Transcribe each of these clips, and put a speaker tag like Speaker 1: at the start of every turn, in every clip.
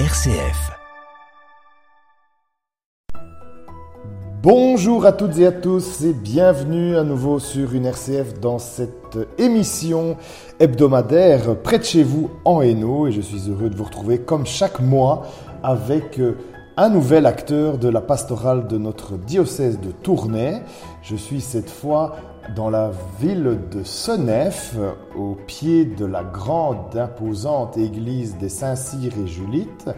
Speaker 1: RCF.
Speaker 2: Bonjour à toutes et à tous et bienvenue à nouveau sur une RCF dans cette émission hebdomadaire près de chez vous en Hainaut et je suis heureux de vous retrouver comme chaque mois avec euh, un nouvel acteur de la pastorale de notre diocèse de Tournai. Je suis cette fois dans la ville de Senef, au pied de la grande imposante église des Saint-Cyr et Julites,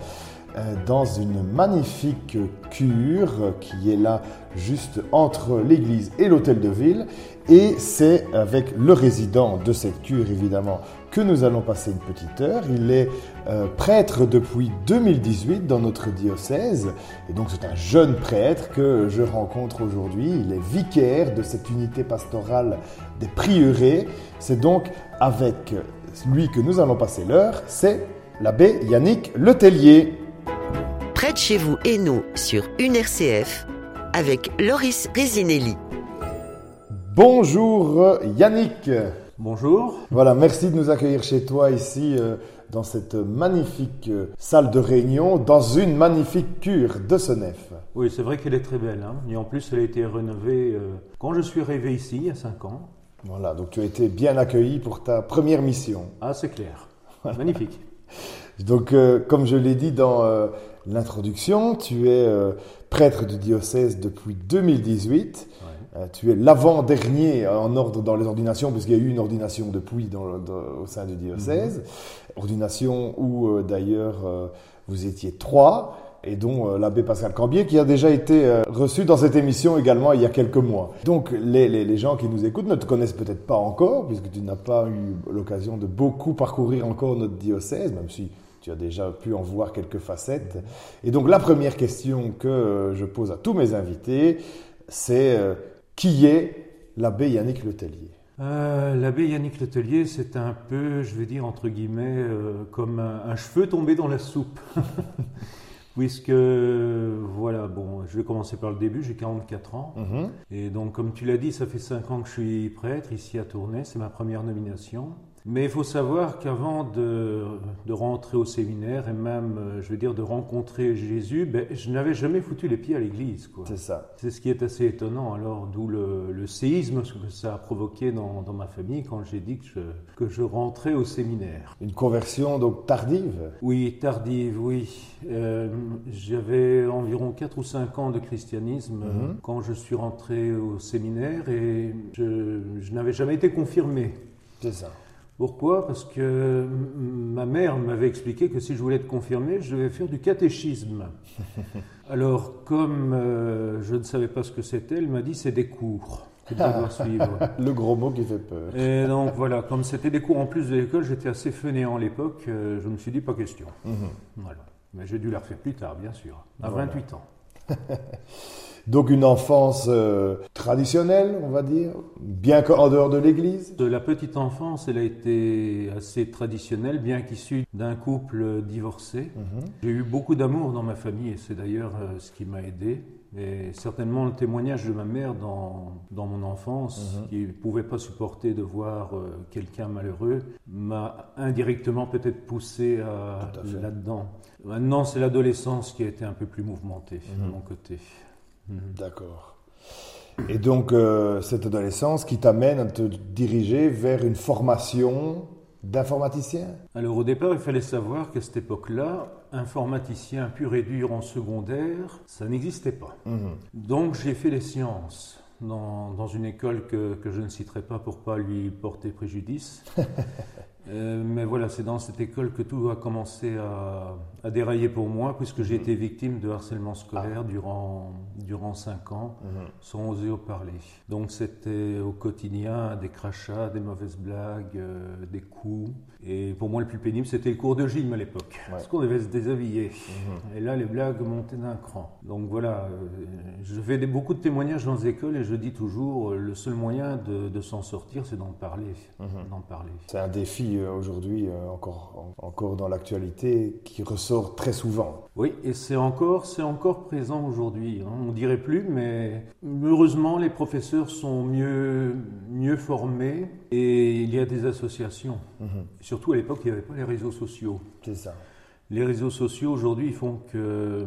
Speaker 2: euh, dans une magnifique cure qui est là juste entre l'église et l'hôtel de ville. Et c'est avec le résident de cette cure, évidemment, que nous allons passer une petite heure. Il est euh, prêtre depuis 2018 dans notre diocèse. Et donc c'est un jeune prêtre que je rencontre aujourd'hui. Il est vicaire de cette unité pastorale des prieurés. C'est donc avec lui que nous allons passer l'heure. C'est l'abbé Yannick Letellier.
Speaker 3: Près de chez vous et nous sur une RCF avec Loris Resinelli.
Speaker 2: Bonjour Yannick.
Speaker 4: Bonjour.
Speaker 2: Voilà, merci de nous accueillir chez toi ici euh, dans cette magnifique euh, salle de réunion, dans une magnifique cure de Senef.
Speaker 4: Oui, c'est vrai qu'elle est très belle. Hein. Et en plus, elle a été rénovée euh, quand je suis arrivé ici, il y a 5 ans.
Speaker 2: Voilà, donc tu as été bien accueilli pour ta première mission.
Speaker 4: Ah, c'est clair. Magnifique.
Speaker 2: Donc, comme je l'ai dit dans l'introduction, tu es prêtre du diocèse depuis 2018.
Speaker 4: Ouais.
Speaker 2: Euh, tu es l'avant-dernier en ordre dans les ordinations, puisqu'il y a eu une ordination depuis dans le- dans- au sein du diocèse. Ordination où euh, d'ailleurs euh, vous étiez trois, et dont euh, l'abbé Pascal Cambier, qui a déjà été euh, reçu dans cette émission également il y a quelques mois. Donc les, les- les gens qui nous écoutent ne te connaissent peut-être pas encore, puisque tu n'as pas eu l'occasion de beaucoup parcourir encore notre diocèse, même si tu as déjà pu en voir quelques facettes. Et donc la première question que euh, je pose à tous mes invités, c'est euh, qui est l'abbé Yannick Letellier?
Speaker 4: Euh, L'abbé Yannick Letellier, c'est un peu, je vais dire entre guillemets, euh, comme un, un cheveu tombé dans la soupe. Puisque, voilà, bon, je vais commencer par le début, j'ai 44 ans.
Speaker 2: Mhm.
Speaker 4: Et donc, comme tu l'as dit, ça fait 5 ans que je suis prêtre ici à Tournai, c'est ma première nomination. Mais il faut savoir qu'avant de, de rentrer au séminaire et même, euh, je veux dire, de rencontrer Jésus, ben, je n'avais jamais foutu les pieds à l'église.
Speaker 2: C'est ça.
Speaker 4: C'est ce qui est assez étonnant, alors d'où le, le séisme que ça a provoqué dans, dans ma famille quand j'ai dit que je, que je rentrais au séminaire.
Speaker 2: Une conversion donc tardive?
Speaker 4: Oui, tardive, oui. Euh, J'avais environ 4 ou 5 ans de christianisme euh,
Speaker 2: Mhm.
Speaker 4: quand je suis rentré au séminaire et je, je n'avais jamais été confirmé.
Speaker 2: C'est ça.
Speaker 4: Pourquoi? Parce que ma mère m'avait expliqué que si je voulais être confirmé, je devais faire du catéchisme. Alors, comme euh, je ne savais pas ce que c'était, elle m'a dit c'est des cours que tu dois suivre.
Speaker 2: Le gros mot qui fait peur.
Speaker 4: Et donc voilà, comme c'était des cours en plus de l'école, j'étais assez fainéant à l'époque, euh, je me suis dit pas question.
Speaker 2: Mhm.
Speaker 4: Voilà. Mais j'ai dû la refaire plus tard, bien sûr, à
Speaker 2: Voilà.
Speaker 4: 28 ans.
Speaker 2: Donc une enfance euh, traditionnelle, on va dire, bien qu'en dehors de l'église.
Speaker 4: De la petite enfance, elle a été assez traditionnelle, bien qu'issue d'un couple divorcé.
Speaker 2: Mhm.
Speaker 4: J'ai eu beaucoup d'amour dans ma famille et c'est d'ailleurs euh, ce qui m'a aidé. Et certainement le témoignage de ma mère dans, dans mon enfance,
Speaker 2: Mhm.
Speaker 4: qui ne pouvait pas supporter de voir euh, quelqu'un malheureux, m'a indirectement peut-être poussé là-dedans. Maintenant, c'est l'adolescence qui a été un peu plus mouvementée
Speaker 2: Mhm.
Speaker 4: de mon côté. Mhm.
Speaker 2: D'accord. Et donc euh, cette adolescence qui t'amène à te diriger vers une formation d'informaticien?
Speaker 4: Alors au départ, il fallait savoir qu'à cette époque-là, informaticien pur et dur en secondaire, ça n'existait pas.
Speaker 2: Mhm.
Speaker 4: Donc j'ai fait les sciences dans, dans une école que, que je ne citerai pas pour pas lui porter préjudice. Euh, mais voilà, c'est dans cette école que tout a commencé à, à dérailler pour moi, puisque j'ai été victime de harcèlement scolaire durant, durant cinq ans,
Speaker 2: Mhm.
Speaker 4: sans oser en parler. Donc c'était au quotidien des crachats, des mauvaises blagues, euh, des coups. Et pour moi, le plus pénible, c'était le cours de gym à l'époque, parce qu'on devait se déshabiller.
Speaker 2: Mhm.
Speaker 4: Et là, les blagues montaient d'un cran. Donc voilà, euh, je fais des- beaucoup de témoignages dans les écoles et je dis toujours, le seul moyen de, de s'en sortir, c'est d'en parler.
Speaker 2: Mhm.
Speaker 4: D'en parler.
Speaker 2: C'est un défi euh, aujourd'hui, euh, encore, en- encore dans l'actualité, qui ressort très souvent.
Speaker 4: Oui, et c'est encore, c'est encore présent aujourd'hui. hein. On dirait plus, mais heureusement, les professeurs sont mieux, mieux formés et il y a des associations.
Speaker 2: Mhm.
Speaker 4: Surtout à l'époque, il n'y avait pas les réseaux sociaux.
Speaker 2: C'est ça.
Speaker 4: Les réseaux sociaux aujourd'hui font que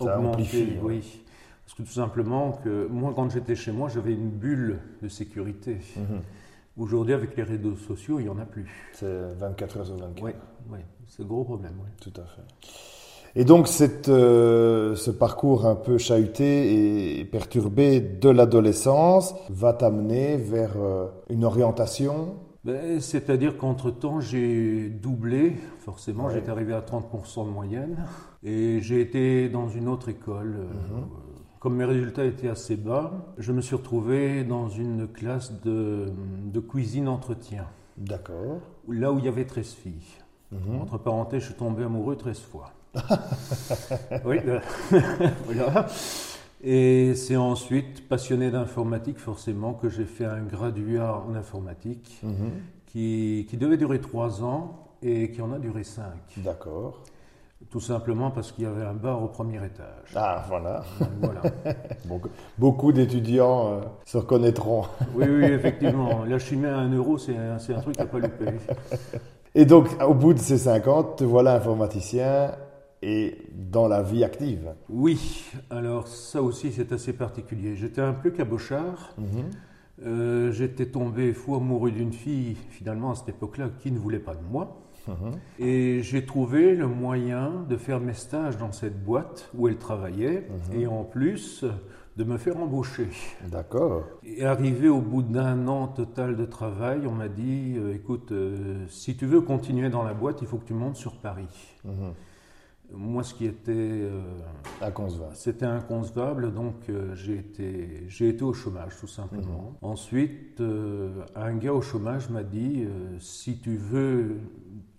Speaker 2: Ça amplifie, ouais.
Speaker 4: oui. Parce que tout simplement que moi, quand j'étais chez moi, j'avais une bulle de sécurité.
Speaker 2: Mhm.
Speaker 4: Aujourd'hui, avec les réseaux sociaux, il n'y en a plus.
Speaker 2: C'est 24 heures sur 24.
Speaker 4: Oui, oui, c'est le gros problème. oui.
Speaker 2: Tout à fait. Et donc, cette, euh, ce parcours un peu chahuté et perturbé de l'adolescence va t'amener vers euh, une orientation?
Speaker 4: Ben, C'est-à-dire qu'entre-temps, j'ai doublé, forcément,
Speaker 2: Ouais.
Speaker 4: j'étais arrivé à 30% de moyenne, et j'ai été dans une autre école. euh,
Speaker 2: Mhm.
Speaker 4: Comme mes résultats étaient assez bas, je me suis retrouvé dans une classe de, de cuisine-entretien,
Speaker 2: D'accord.
Speaker 4: là où il y avait 13 filles.
Speaker 2: Mhm.
Speaker 4: Entre parenthèses, je suis tombé amoureux 13 fois. oui, euh, voilà. Et c'est ensuite, passionné d'informatique, forcément, que j'ai fait un graduat en informatique
Speaker 2: Mhm.
Speaker 4: qui, qui devait durer trois ans et qui en a duré cinq.
Speaker 2: D'accord.
Speaker 4: Tout simplement parce qu'il y avait un bar au premier étage.
Speaker 2: Ah, voilà.
Speaker 4: Voilà.
Speaker 2: Beaucoup, beaucoup d'étudiants euh, se reconnaîtront.
Speaker 4: Oui, oui, effectivement. La chimie à un euro, c'est un, c'est un truc à pas louper.
Speaker 2: Et donc, au bout de ces 50, te voilà informaticien et dans la vie active.
Speaker 4: Oui, alors ça aussi, c'est assez particulier. J'étais un peu cabochard.
Speaker 2: Mhm.
Speaker 4: Euh, J'étais tombé fou amoureux d'une fille, finalement, à cette époque-là, qui ne voulait pas de moi.
Speaker 2: Mhm.
Speaker 4: Et j'ai trouvé le moyen de faire mes stages dans cette boîte où elle travaillait
Speaker 2: Mhm.
Speaker 4: et en plus de me faire embaucher.
Speaker 2: D'accord.
Speaker 4: Et arrivé au bout d'un an total de travail, on m'a dit euh, écoute, euh, si tu veux continuer dans la boîte, il faut que tu montes sur Paris.
Speaker 2: Mhm.
Speaker 4: Moi, ce qui était. euh,
Speaker 2: Inconcevable.
Speaker 4: c'était inconcevable, donc euh, j'ai été, été au chômage tout simplement. Ensuite, euh, un gars au chômage m'a dit euh, si tu veux,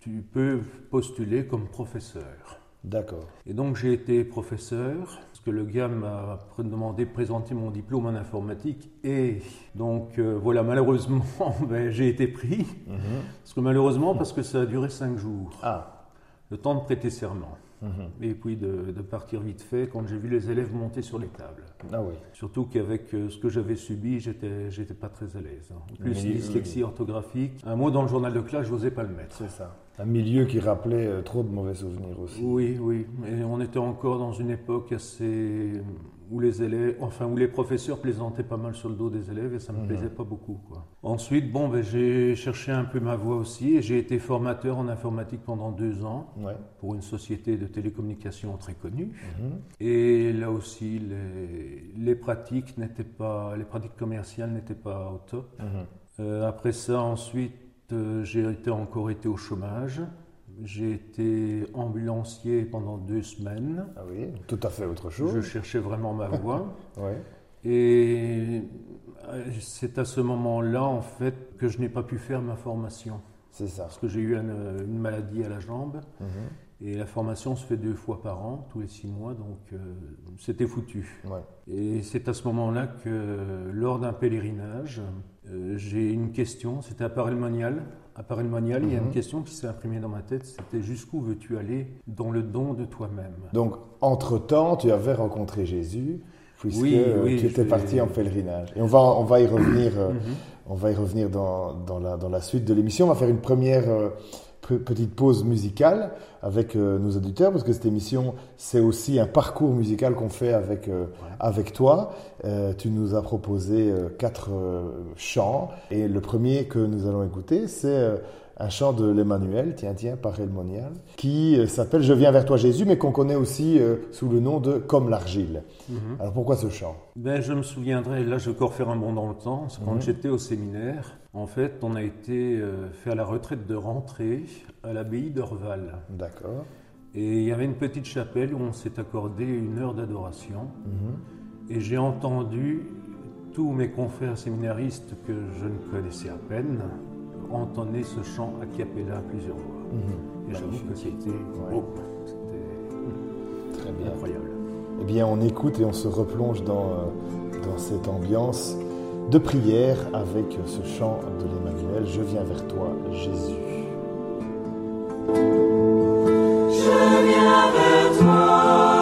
Speaker 4: tu peux postuler comme professeur.
Speaker 2: D'accord.
Speaker 4: Et donc j'ai été professeur, parce que le gars m'a demandé de présenter mon diplôme en informatique, et donc euh, voilà, malheureusement, ben, j'ai été pris,
Speaker 2: Mhm.
Speaker 4: parce que malheureusement, parce que ça a duré cinq jours,
Speaker 2: Ah.
Speaker 4: Le temps de prêter serment,
Speaker 2: Mhm.
Speaker 4: et puis de, de partir vite fait quand j'ai vu les élèves monter sur les tables.
Speaker 2: Ah oui.
Speaker 4: Surtout qu'avec euh, ce que j'avais subi, j'étais, j'étais pas très à l'aise. hein. En plus, dyslexie orthographique, un mot dans le journal de classe, je n'osais pas le mettre.
Speaker 2: C'est ça. Un milieu qui rappelait euh, trop de mauvais souvenirs aussi.
Speaker 4: Oui, oui. Et on était encore dans une époque assez où les élèves, enfin où les professeurs plaisantaient pas mal sur le dos des élèves et ça me plaisait pas beaucoup. Quoi. Ensuite, bon, ben, j'ai cherché un peu ma voie aussi et j'ai été formateur en informatique pendant deux ans
Speaker 2: Ouais.
Speaker 4: pour une société de télécommunications très connue.
Speaker 2: Mhm.
Speaker 4: Et là aussi, les, les pratiques n'étaient pas, les pratiques commerciales n'étaient pas au top.
Speaker 2: Mhm.
Speaker 4: Euh, après ça, ensuite, euh, j'ai été, encore été au chômage. J'ai été ambulancier pendant deux semaines.
Speaker 2: Ah oui, tout à fait autre chose.
Speaker 4: Je cherchais vraiment ma voie.
Speaker 2: Ouais.
Speaker 4: Et euh, c'est à ce moment-là, en fait, que je n'ai pas pu faire ma formation.
Speaker 2: C'est ça.
Speaker 4: Parce que j'ai eu une, une maladie à la jambe.
Speaker 2: Mhm.
Speaker 4: Et la formation se fait deux fois par an, tous les six mois. Donc, euh, c'était foutu.
Speaker 2: Ouais.
Speaker 4: Et c'est à ce moment-là que, lors d'un pèlerinage, euh, j'ai une question, c'était à Paray-le-Monial. À Paray-le-Monial, il y a
Speaker 2: Mhm.
Speaker 4: une question qui s'est imprimée dans ma tête, c'était jusqu'où veux-tu aller dans le don de toi-même?
Speaker 2: Donc, entre-temps, tu avais rencontré Jésus, puisque
Speaker 4: Oui, oui,
Speaker 2: tu étais parti
Speaker 4: vais-
Speaker 2: en pèlerinage. Et on va, on va y revenir, euh,
Speaker 4: Mhm.
Speaker 2: on va y revenir dans, dans, la, dans la suite de l'émission. On va faire une première euh, petite pause musicale avec euh, nos auditeurs, parce que cette émission, c'est aussi un parcours musical qu'on fait avec, euh, avec toi. Euh, tu nous as proposé quatre chants, et le premier que nous allons écouter, c'est un chant de l'Emmanuel, tiens, tiens, par El Monial, qui s'appelle Je viens vers toi Jésus, mais qu'on connaît aussi sous le nom de Comme l'argile.
Speaker 4: Mhm.
Speaker 2: Alors pourquoi ce chant?
Speaker 4: Ben, je me souviendrai, là je vais encore faire un bond dans le temps, c'est quand
Speaker 2: Mhm.
Speaker 4: j'étais au séminaire, en fait on a été euh, faire la retraite de rentrée à l'abbaye d'Orval.
Speaker 2: D'accord.
Speaker 4: Et il y avait une petite chapelle où on s'est accordé une heure d'adoration.
Speaker 2: Mhm.
Speaker 4: Et j'ai entendu tous mes confrères séminaristes que je ne connaissais à peine entonner ce chant a cappella plusieurs fois.
Speaker 2: Mhm.
Speaker 4: Et j'avoue que c'était
Speaker 2: Ouais.
Speaker 4: oh, c'était
Speaker 2: Très bien.
Speaker 4: incroyable.
Speaker 2: Eh bien, on écoute et on se replonge dans, euh, dans cette ambiance de prière avec ce chant de l'Emmanuel Je viens vers toi, Jésus.
Speaker 1: Je viens vers toi,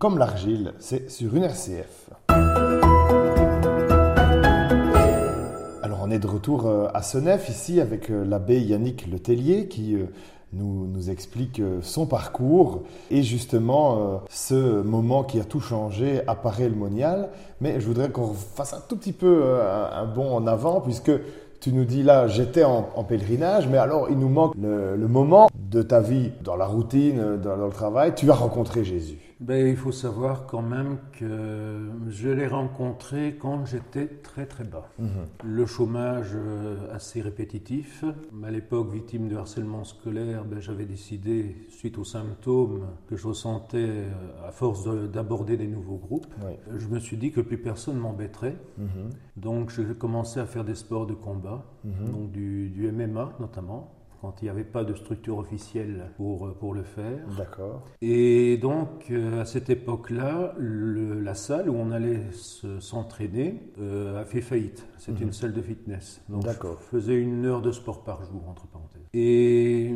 Speaker 2: comme l'argile, c'est sur une RCF. Alors on est de retour euh, à Senef ici avec euh, l'abbé Yannick Letellier qui euh, nous, explique son parcours et justement ce moment qui a tout changé apparaît le monial. Mais je voudrais qu'on fasse un tout petit peu un, bond en avant puisque tu nous dis là, j'étais en, pèlerinage, mais alors il nous manque le, le, moment de ta vie dans la routine, dans, dans le travail. Tu as rencontré Jésus.
Speaker 4: Ben, il faut savoir quand même que je l'ai rencontré quand j'étais très très bas.
Speaker 2: Mhm.
Speaker 4: Le chômage euh, assez répétitif. À l'époque, victime de harcèlement scolaire, ben, j'avais décidé, suite aux symptômes que je ressentais euh, à force de- d'aborder des nouveaux groupes,
Speaker 2: Oui.
Speaker 4: je me suis dit que plus personne m'embêterait.
Speaker 2: Mhm.
Speaker 4: Donc j'ai commencé à faire des sports de combat,
Speaker 2: Mhm.
Speaker 4: donc du, du MMA notamment, quand il n'y avait pas de structure officielle pour, pour le faire.
Speaker 2: D'accord.
Speaker 4: Et donc, euh, à cette époque-là, la salle où on allait se- s'entraîner euh, a fait faillite. C'était
Speaker 2: Mhm.
Speaker 4: une salle de fitness. Donc,
Speaker 2: D'accord.
Speaker 4: je faisais une heure de sport par jour, entre parenthèses. Et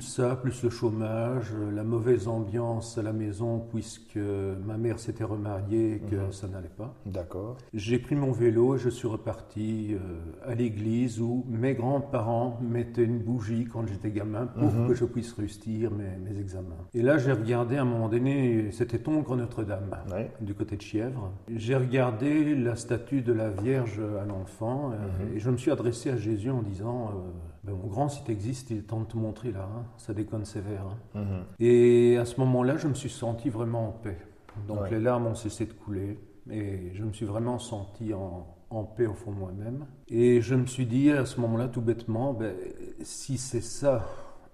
Speaker 4: ça, plus le chômage, la mauvaise ambiance à la maison, puisque ma mère s'était remariée et que
Speaker 2: Mhm.
Speaker 4: ça n'allait pas.
Speaker 2: D'accord.
Speaker 4: J'ai pris mon vélo et je suis reparti euh, à l'église où mes grands-parents mettaient une bougie quand j'étais gamin pour
Speaker 2: Mhm.
Speaker 4: que je puisse réussir mes, mes examens. Et là, j'ai regardé à un moment donné, c'était Tongres Notre-Dame, du côté de Chièvre. J'ai regardé la statue de la Vierge à l'enfant euh,
Speaker 2: Mhm.
Speaker 4: et je me suis adressé à Jésus en disant euh, Ben, Mon grand, si tu existes, il est temps de te montrer là, hein. ça déconne sévère. hein.
Speaker 2: Mhm.
Speaker 4: Et à ce moment-là, je me suis senti vraiment en paix. Donc
Speaker 2: Ouais.
Speaker 4: les larmes ont cessé de couler et je me suis vraiment senti en, en paix au fond de moi-même. Et je me suis dit à ce moment-là, tout bêtement, ben, si c'est ça,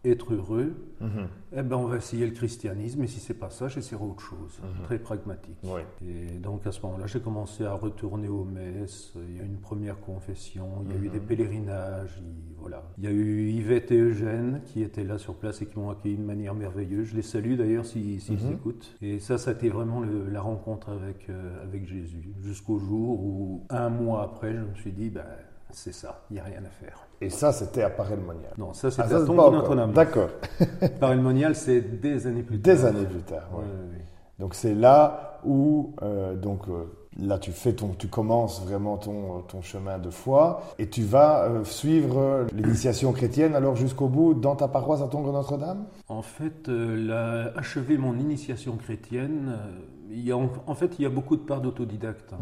Speaker 4: être heureux,
Speaker 2: Mhm.
Speaker 4: eh ben, on va essayer le christianisme et si c'est pas ça, j'essaierai autre chose.
Speaker 2: Mhm.
Speaker 4: Très pragmatique.
Speaker 2: Oui.
Speaker 4: Et donc à ce moment-là, j'ai commencé à retourner aux messes. Il y a eu une première confession, il y a eu
Speaker 2: Mhm.
Speaker 4: des pèlerinages. il- voilà. Il y a eu Yvette et Eugène qui étaient là sur place et qui m'ont accueilli de manière merveilleuse. Je les salue d'ailleurs s'ils
Speaker 2: Mhm.
Speaker 4: écoutent. Et ça, ça a été vraiment le- la rencontre avec, euh, avec Jésus. Jusqu'au jour où, un mois après, je me suis dit, ben, c'est ça, il n'y a rien à faire.
Speaker 2: Et ça, c'était à Paray-le-Monial.
Speaker 4: Non, ça
Speaker 2: Ah,
Speaker 4: c'était
Speaker 2: ça,
Speaker 4: à Tombe. Notre-Dame.
Speaker 2: D'accord.
Speaker 4: Par le monial, c'est des années plus tard.
Speaker 2: Des années plus tard. ouais. Donc c'est là où euh, donc euh, là tu fais ton, tu commences vraiment ton, ton chemin de foi et tu vas euh, suivre l'initiation chrétienne alors jusqu'au bout dans ta paroisse à Tongres Notre-Dame.
Speaker 4: En fait, achever mon initiation chrétienne, il y a, en, en fait, il y a beaucoup de parts d'autodidacte. hein.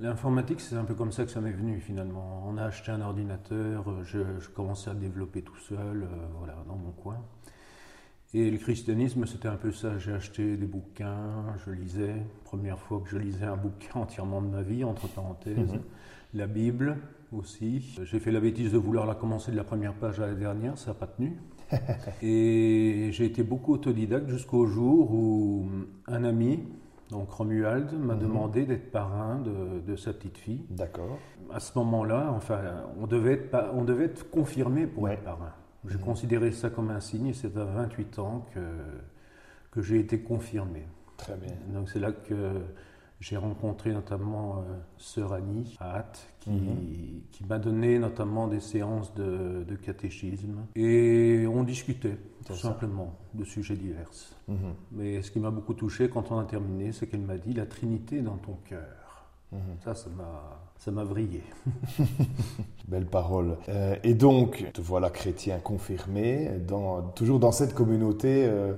Speaker 4: L'informatique, c'est un peu comme ça que ça m'est venu finalement. On a acheté un ordinateur, euh, je, je commençais à développer tout seul, euh, voilà, dans mon coin. Et le christianisme, c'était un peu ça. J'ai acheté des bouquins, je lisais. Première fois que je lisais un bouquin entièrement de ma vie, entre parenthèses.
Speaker 2: Mhm.
Speaker 4: La Bible aussi. J'ai fait la bêtise de vouloir la commencer de la première page à la dernière, ça n'a pas tenu. Et j'ai été beaucoup autodidacte jusqu'au jour où un ami, donc Romuald, m'a
Speaker 2: Mhm.
Speaker 4: demandé d'être parrain de, de sa petite fille.
Speaker 2: D'accord.
Speaker 4: À ce moment-là, enfin, on devait être, on devait être confirmé pour
Speaker 2: Ouais.
Speaker 4: être parrain. J'ai
Speaker 2: Mhm.
Speaker 4: considéré ça comme un signe et c'est à 28 ans que, que j'ai été confirmé.
Speaker 2: Très bien.
Speaker 4: Donc c'est là que j'ai rencontré notamment euh, Sœur Annie à Hatt, qui,
Speaker 2: Mhm.
Speaker 4: qui m'a donné notamment des séances de, de catéchisme. Et on discutait, tout
Speaker 2: ça.
Speaker 4: simplement, de sujets divers.
Speaker 2: Mhm.
Speaker 4: Mais ce qui m'a beaucoup touché quand on a terminé, c'est qu'elle m'a dit La Trinité dans ton cœur.
Speaker 2: Mhm.
Speaker 4: Ça, ça m'a, ça m'a vrillé.
Speaker 2: Belle parole. Euh, et donc, te voilà chrétien confirmé, dans, toujours dans cette communauté euh,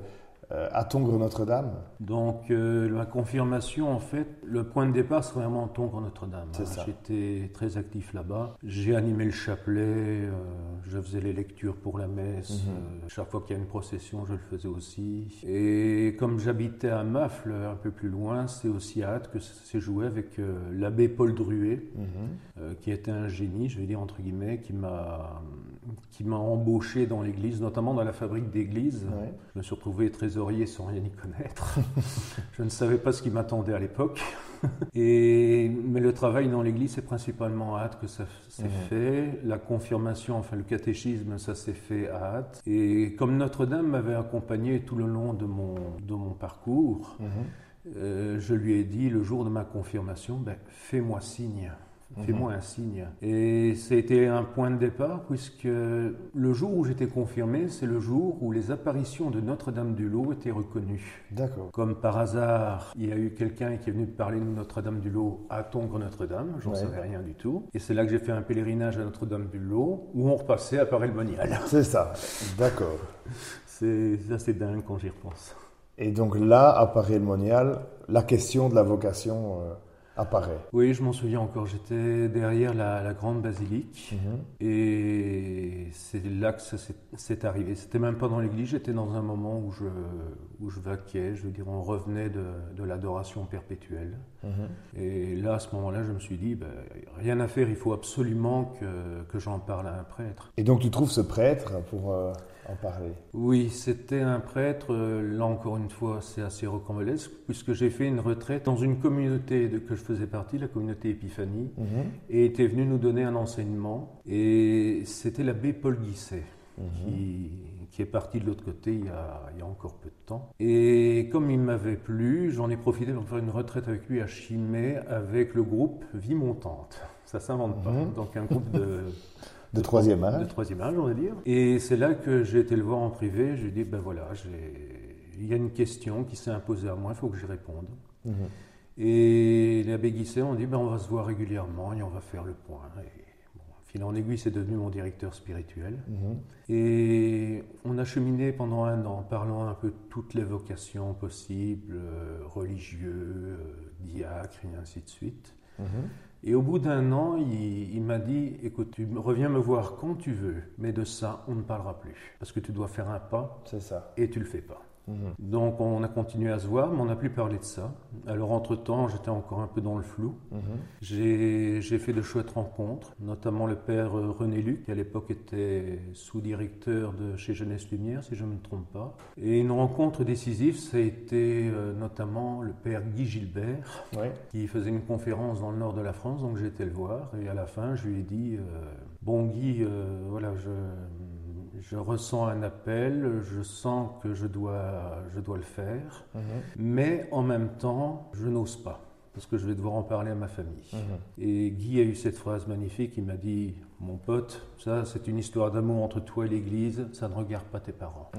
Speaker 2: à Tongres Notre-Dame.
Speaker 4: Donc, euh, ma confirmation, en fait, le point de départ, c'est vraiment Tongres Notre-Dame.
Speaker 2: C'est
Speaker 4: hein. J'étais très actif là-bas. J'ai animé le chapelet, euh, je faisais les lectures pour la messe.
Speaker 2: Mhm.
Speaker 4: euh, chaque fois qu'il y a une procession, je le faisais aussi. Et comme j'habitais à Mafle, un peu plus loin, c'est aussi à Hâte que ça s'est joué avec euh, l'abbé Paul Druet,
Speaker 2: Mhm.
Speaker 4: euh, qui était un génie, je vais dire entre guillemets, qui m'a qui m'a embauché dans l'église, notamment dans la fabrique d'église.
Speaker 2: Ouais.
Speaker 4: Je me suis retrouvé trésorier sans rien y connaître. je ne savais pas ce qui m'attendait à l'époque. Et, mais le travail dans l'église, c'est principalement à hâte que ça s'est
Speaker 2: Mhm.
Speaker 4: fait. La confirmation, enfin le catéchisme, ça s'est fait à hâte. Et comme Notre-Dame m'avait accompagné tout le long de mon, de mon parcours,
Speaker 2: Mhm.
Speaker 4: euh, je lui ai dit le jour de ma confirmation, ben, fais-moi signe. Fais-moi un signe. Et ça a été un point de départ, puisque le jour où j'étais confirmé, c'est le jour où les apparitions de Notre-Dame du Lot étaient reconnues.
Speaker 2: D'accord.
Speaker 4: Comme par hasard, il y a eu quelqu'un qui est venu parler de Notre-Dame du Lot à Tongres Notre-Dame, j'en
Speaker 2: Ouais.
Speaker 4: savais rien du tout. Et c'est là que j'ai fait un pèlerinage à Notre-Dame du Lot, où on repassait à Paray-le-Monial.
Speaker 2: C'est ça. D'accord.
Speaker 4: C'est assez dingue quand j'y repense.
Speaker 2: Et donc là apparaît le monial, la question de la vocation euh, apparaît.
Speaker 4: Oui, je m'en souviens encore. J'étais derrière la, la grande basilique et c'est là que ça s'est- c'est arrivé. C'était même pas dans l'église, j'étais dans un moment où je, où je vaquais, je veux dire, on revenait de, de l'adoration perpétuelle. Et là, à ce moment-là, je me suis dit, ben, rien à faire, il faut absolument que, que j'en parle à un prêtre.
Speaker 2: Et donc tu trouves ce prêtre pour euh, en parler.
Speaker 4: Oui, c'était un prêtre, là encore une fois, c'est assez rocambolesque, puisque j'ai fait une retraite dans une communauté de que je faisais partie, la communauté Épiphanie, et était venu nous donner un enseignement. Et c'était l'abbé Paul Guisset, qui, qui est parti de l'autre côté il y, a, il y a encore peu de temps. Et comme il m'avait plu, j'en ai profité pour faire une retraite avec lui à Chimay avec le groupe Vie Montante. Ça s'invente pas. Donc un groupe de
Speaker 2: De troisième
Speaker 4: de
Speaker 2: âge.
Speaker 4: troisième âge, on va dire. Et c'est là que j'ai été le voir en privé. Je lui ai dit, ben voilà, il y a une question qui s'est imposée à moi, il faut que j'y réponde. Et l'abbé Guisset, on dit, ben on va se voir régulièrement et on va faire le point. Et bon, fil en aiguille, c'est devenu mon directeur spirituel. Et on a cheminé pendant un an, parlant un peu de toutes les vocations possibles, euh, religieux, euh, diacres et ainsi de suite. Et au bout d'un an, il, il m'a dit, écoute, tu reviens me voir quand tu veux, mais de ça, on ne parlera plus. Parce que tu dois faire un pas
Speaker 2: C'est ça.
Speaker 4: et tu le fais pas. Donc on a continué à se voir, mais on n'a plus parlé de ça. Alors entre-temps, j'étais encore un peu dans le flou. J'ai j'ai fait de chouettes rencontres, notamment le père euh, René Luc, qui à l'époque était sous-directeur de chez Jeunesse Lumière, si je ne me trompe pas. Et une rencontre décisive, ça a été euh, notamment le père Guy Gilbert, qui faisait une conférence dans le nord de la France, donc j'ai été le voir, et à la fin, je lui ai dit, euh, bon Guy, euh, voilà, je, je ressens un appel, je sens que je dois, je dois le faire, mais en même temps, je n'ose pas, parce que je vais devoir en parler à ma famille. Et Guy a eu cette phrase magnifique, il m'a dit, mon pote, ça c'est une histoire d'amour entre toi et l'Église, ça ne regarde pas tes parents.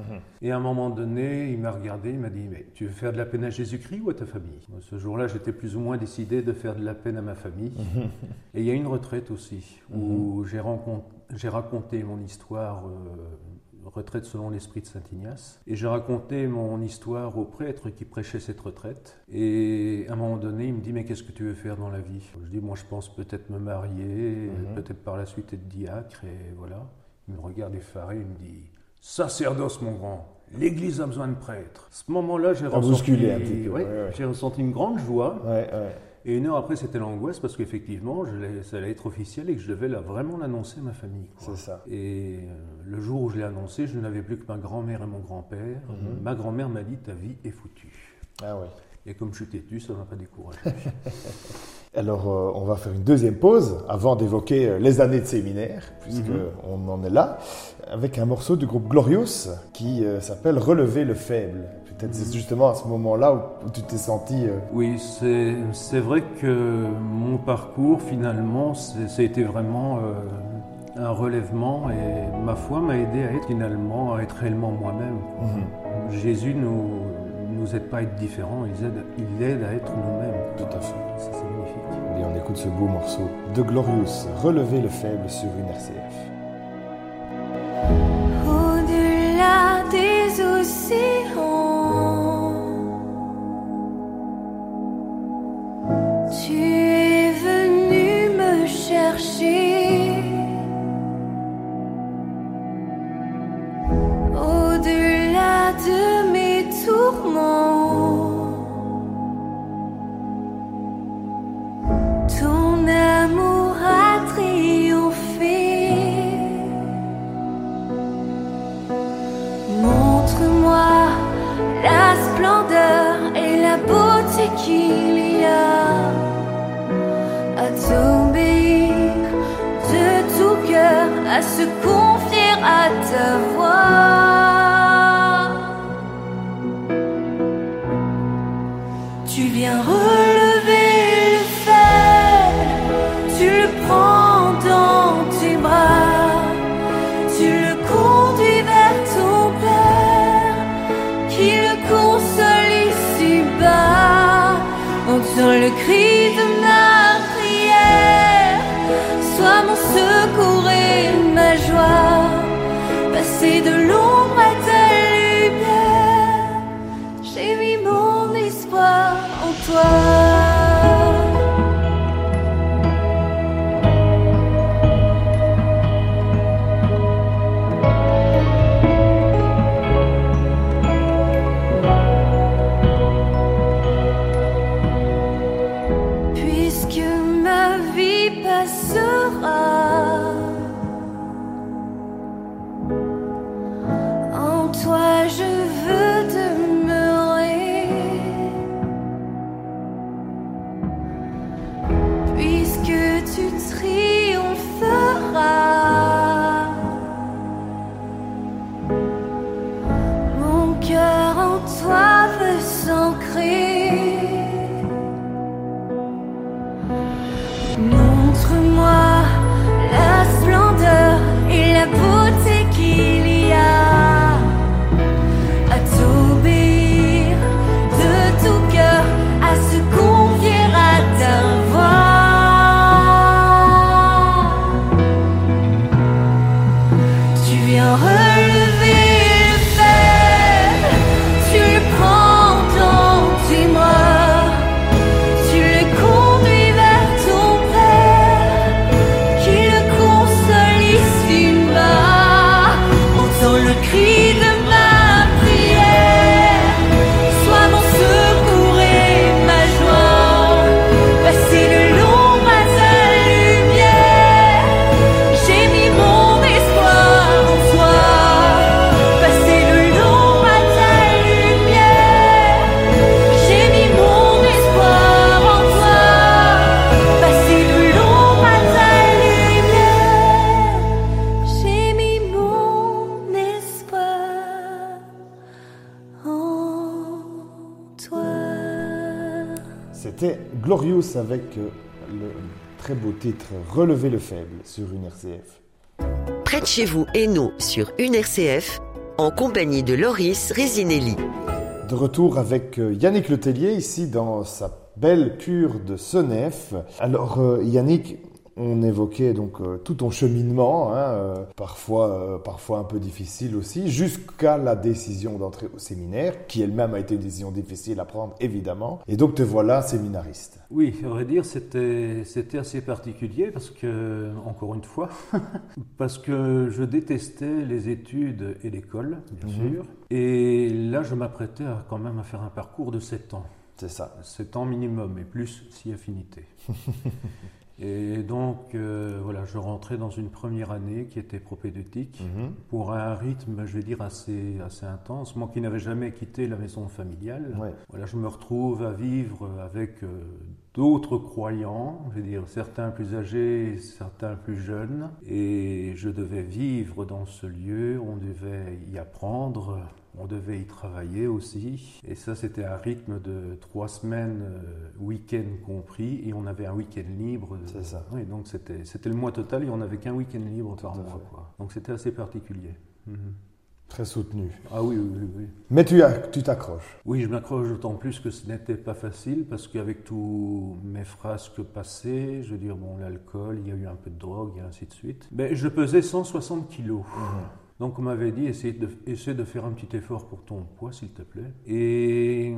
Speaker 4: Et à un moment donné, il m'a regardé, il m'a dit Mais tu veux faire de la peine à Jésus-Christ ou à ta famille? Ce jour-là, j'étais plus ou moins décidé de faire de la peine à ma famille. Et il y a une retraite aussi, où j'ai rencon- j'ai raconté mon histoire, euh, retraite selon l'esprit de Saint Ignace, et j'ai raconté mon histoire au prêtre qui prêchait cette retraite. Et à un moment donné, il me dit Mais qu'est-ce que tu veux faire dans la vie? Je dis Moi, je pense peut-être me marier, peut-être par la suite être diacre, et voilà. Il me regarde effaré, il me dit Sacerdoce, mon grand, l'Église a besoin de prêtres. À ce moment-là, j'ai ressenti, ouais,
Speaker 2: ouais,
Speaker 4: ressenti une grande joie.
Speaker 2: Ouais, ouais.
Speaker 4: Et une heure après, c'était l'angoisse parce qu'effectivement, ça allait être officiel et que je devais là, vraiment l'annoncer à ma famille.
Speaker 2: C'est ça.
Speaker 4: Et euh, le jour où je l'ai annoncé, je n'avais plus que ma grand-mère et mon grand-père.
Speaker 2: Mhm.
Speaker 4: Ma grand-mère m'a dit Ta vie est foutue.
Speaker 2: Ah oui.
Speaker 4: Et comme je suis têtu, ça ne m'a pas découragé.
Speaker 2: Alors, euh, on va faire une deuxième pause avant d'évoquer euh, les années de séminaire, puisque
Speaker 4: Mhm.
Speaker 2: en est là, avec un morceau du groupe Glorious qui euh, s'appelle Relever le faible. Peut-être c'est justement à ce moment-là où, où tu t'es senti. euh,
Speaker 4: Oui, c'est c'est vrai que mon parcours, finalement, c'est- ça a été vraiment euh, un relèvement et ma foi m'a aidé à être finalement, à être réellement moi-même. quoi. Jésus nous nous aide pas à être différents, il aide, il aide à être nous-mêmes.
Speaker 2: Tout à fait.
Speaker 4: Ça, c'est magnifique.
Speaker 2: Et on écoute ce beau morceau de Glorious, Relever le faible sur une RCF.
Speaker 1: Au-delà des océans, à se confier à ta voix.
Speaker 2: Titre Relever le faible sur une RCF.
Speaker 3: Près de chez vous, Hainaut sur une RCF, en compagnie de Loris Résinelli.
Speaker 2: De retour avec euh, Yannick Letellier ici dans sa belle cure de Senef. Alors euh, Yannick, on évoquait donc euh, tout ton cheminement, hein, euh, parfois, euh, parfois un peu difficile aussi, jusqu'à la décision d'entrer au séminaire, qui elle-même a été une décision difficile à prendre évidemment. Et donc te voilà séminariste.
Speaker 4: Oui, à vrai dire, c'était c'était assez particulier parce que, encore une fois, parce que je détestais les études et l'école, bien sûr. Et là, je m'apprêtais à, quand même à faire un parcours de 7 ans.
Speaker 2: C'est ça.
Speaker 4: 7 ans minimum, et plus si affinité. et donc, euh, voilà, je rentrais dans une première année qui était propédeutique
Speaker 2: Mhm.
Speaker 4: pour un rythme, je vais dire, assez, assez intense. Moi qui n'avais jamais quitté la maison familiale,
Speaker 2: Ouais.
Speaker 4: voilà, je me retrouve à vivre avec euh, d'autres croyants, je veux dire, certains plus âgés, certains plus jeunes, et je devais vivre dans ce lieu, on devait y apprendre, on devait y travailler aussi, et ça c'était un rythme de trois semaines, euh, week-end compris, et on avait un week-end libre.
Speaker 2: C'est ça.
Speaker 4: Oui, donc c'était c'était le mois total et on n'avait qu'un week-end libre par mois. quoi. Donc c'était assez particulier. Mhm.
Speaker 2: Très soutenu.
Speaker 4: Ah oui, oui, oui. oui.
Speaker 2: Mais tu tu t'accroches.
Speaker 4: Oui, je m'accroche d'autant plus que ce n'était pas facile parce qu'avec tous mes frasques passés, je veux dire, bon, l'alcool, il y a eu un peu de drogue et ainsi de suite. Ben, je pesais 160 kilos. Donc on m'avait dit, essaie de, essaie de faire un petit effort pour ton poids, s'il te plaît. Et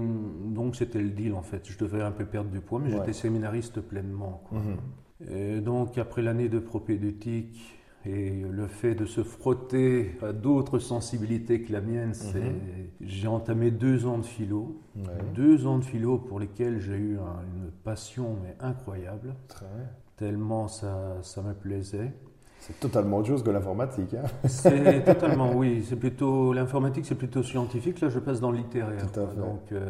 Speaker 4: donc c'était le deal en fait. Je devais un peu perdre du poids, mais
Speaker 2: Ouais.
Speaker 4: j'étais séminariste pleinement. quoi.
Speaker 2: Mhm.
Speaker 4: Et donc, après l'année de propédeutique et le fait de se frotter à d'autres sensibilités que la mienne, c'est... j'ai entamé deux ans de philo.
Speaker 2: Ouais.
Speaker 4: Deux ans de philo pour lesquels j'ai eu un- une passion mais incroyable,
Speaker 2: Très
Speaker 4: tellement ça, ça me plaisait.
Speaker 2: C'est totalement autre chose que l'informatique. Hein.
Speaker 4: C'est totalement, oui, c'est plutôt... L'informatique, c'est plutôt scientifique. Là, je passe dans le littéraire.
Speaker 2: Tout à fait.
Speaker 4: Donc, euh,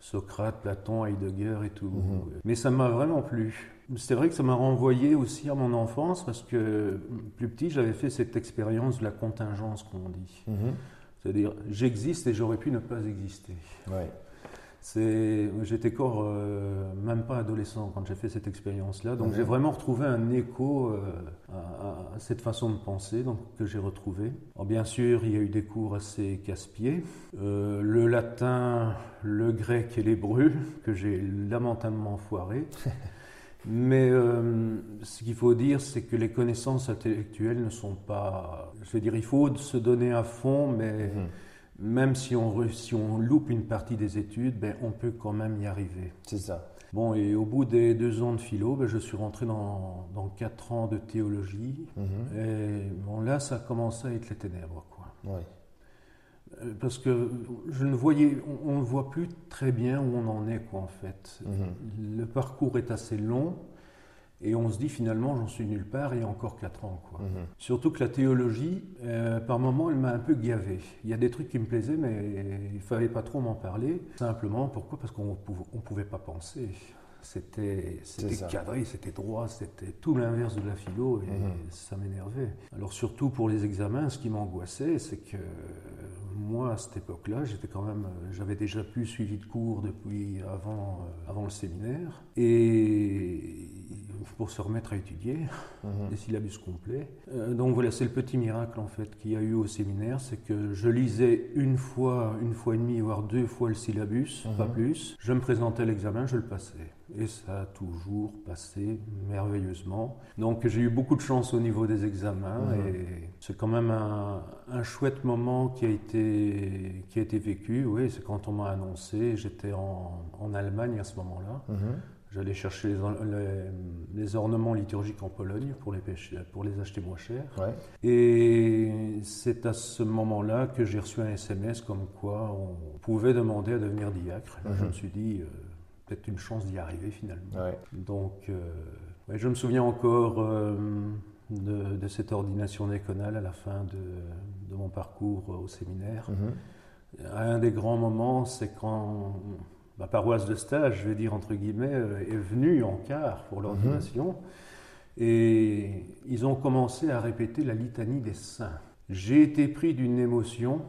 Speaker 4: Socrate, Platon, Heidegger et tout.
Speaker 2: Mhm.
Speaker 4: Mais ça m'a vraiment plu. C'est vrai que ça m'a renvoyé aussi à mon enfance parce que plus petit, j'avais fait cette expérience de la contingence, comme on dit.
Speaker 2: Mhm.
Speaker 4: C'est-à-dire, j'existe et j'aurais pu ne pas exister.
Speaker 2: Ouais.
Speaker 4: C'est, j'étais encore euh, même pas adolescent quand j'ai fait cette expérience-là, donc j'ai vraiment retrouvé un écho euh, à, à cette façon de penser donc, que j'ai retrouvé. Alors, bien sûr, il y a eu des cours assez casse-pieds. Euh, le latin, le grec et l'hébreu, que j'ai lamentablement foiré. Mais euh, ce qu'il faut dire, c'est que les connaissances intellectuelles ne sont pas. Je veux dire, il faut se donner à fond, mais
Speaker 2: Mhm.
Speaker 4: Même si on, re- si on loupe une partie des études, ben, on peut quand même y arriver.
Speaker 2: C'est ça.
Speaker 4: Bon, et au bout des deux ans de philo, ben, je suis rentré dans, dans quatre ans de théologie.
Speaker 2: Mhm.
Speaker 4: Et bon, là, ça a commencé à être les ténèbres, quoi.
Speaker 2: Oui.
Speaker 4: Euh, Parce que je ne voyais, on on ne voit plus très bien où on en est, quoi, en fait.
Speaker 2: Mhm.
Speaker 4: Le parcours est assez long et on se dit finalement, j'en suis nulle part et il y a encore quatre ans, quoi.
Speaker 2: Mhm.
Speaker 4: Surtout que la théologie, euh, par moments, elle m'a un peu gavé. Il y a des trucs qui me plaisaient, mais il fallait pas trop m'en parler. Simplement, pourquoi? Parce qu'on ne pouvait pas penser. C'était cadré, c'était droit, c'était tout l'inverse de la philo et
Speaker 2: Mhm.
Speaker 4: ça m'énervait. Alors surtout pour les examens, ce qui m'angoissait, c'est que moi, à cette époque-là, j'étais quand même, euh, j'avais déjà plus suivi de cours depuis avant, euh, avant le séminaire. Et pour se remettre à étudier,
Speaker 2: Mhm.
Speaker 4: des syllabus complets. Euh, donc voilà, c'est le petit miracle en fait qu'il y a eu au séminaire, c'est que je lisais une fois, une fois et demie, voire deux fois le syllabus, pas
Speaker 2: Mhm.
Speaker 4: plus. Je me présentais à l'examen, je le passais. Et ça a toujours passé merveilleusement. Donc j'ai eu beaucoup de chance au niveau des examens et c'est quand même un, un chouette moment qui a été, qui a été vécu. Oui, c'est quand on m'a annoncé, j'étais en, en Allemagne à ce moment-là.
Speaker 2: Mhm.
Speaker 4: J'allais chercher les, or- les- les ornements liturgiques en Pologne pour les, pêcher- pour les acheter moins cher.
Speaker 2: Ouais.
Speaker 4: Et c'est à ce moment-là que j'ai reçu un SMS comme quoi on pouvait demander à devenir diacre. Je
Speaker 2: Mhm.
Speaker 4: me suis dit, euh, peut-être une chance d'y arriver finalement.
Speaker 2: Ouais.
Speaker 4: Donc, euh, ouais, je me souviens encore euh, de, de cette ordination déconale à la fin de, de mon parcours au séminaire.
Speaker 2: Mhm.
Speaker 4: Un des grands moments, c'est quand ma paroisse de stage, je vais dire entre guillemets, euh, est venue en quart pour l'ordination. Et ils ont commencé à répéter la litanie des saints. J'ai été pris d'une émotion.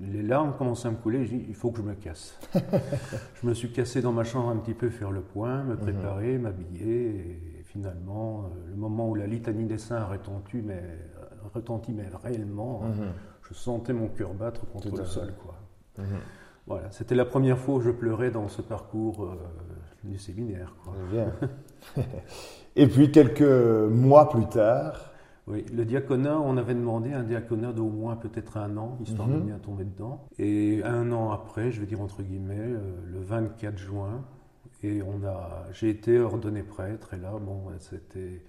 Speaker 4: Les larmes commençaient à me couler. J'ai dit, il faut que je me casse. je me suis cassé dans ma chambre un petit peu, faire le point, me préparer, m'habiller. Et finalement, euh, le moment où la litanie des saints a retenti, mais, retenti, mais réellement,
Speaker 2: Mhm.
Speaker 4: je sentais mon cœur battre contre le sol. Quoi.
Speaker 2: Mhm.
Speaker 4: Voilà, c'était la première fois où je pleurais dans ce parcours euh, du séminaire. Quoi.
Speaker 2: C'est bien. Et puis quelques mois plus tard,
Speaker 4: Oui, le diaconat, on avait demandé un diaconat d'au moins peut-être un an, histoire de
Speaker 2: Mhm.
Speaker 4: bien tomber dedans. Et un an après, je vais dire entre guillemets, euh, le 24 juin, et on a, j'ai été ordonné prêtre, et là, bon, c'était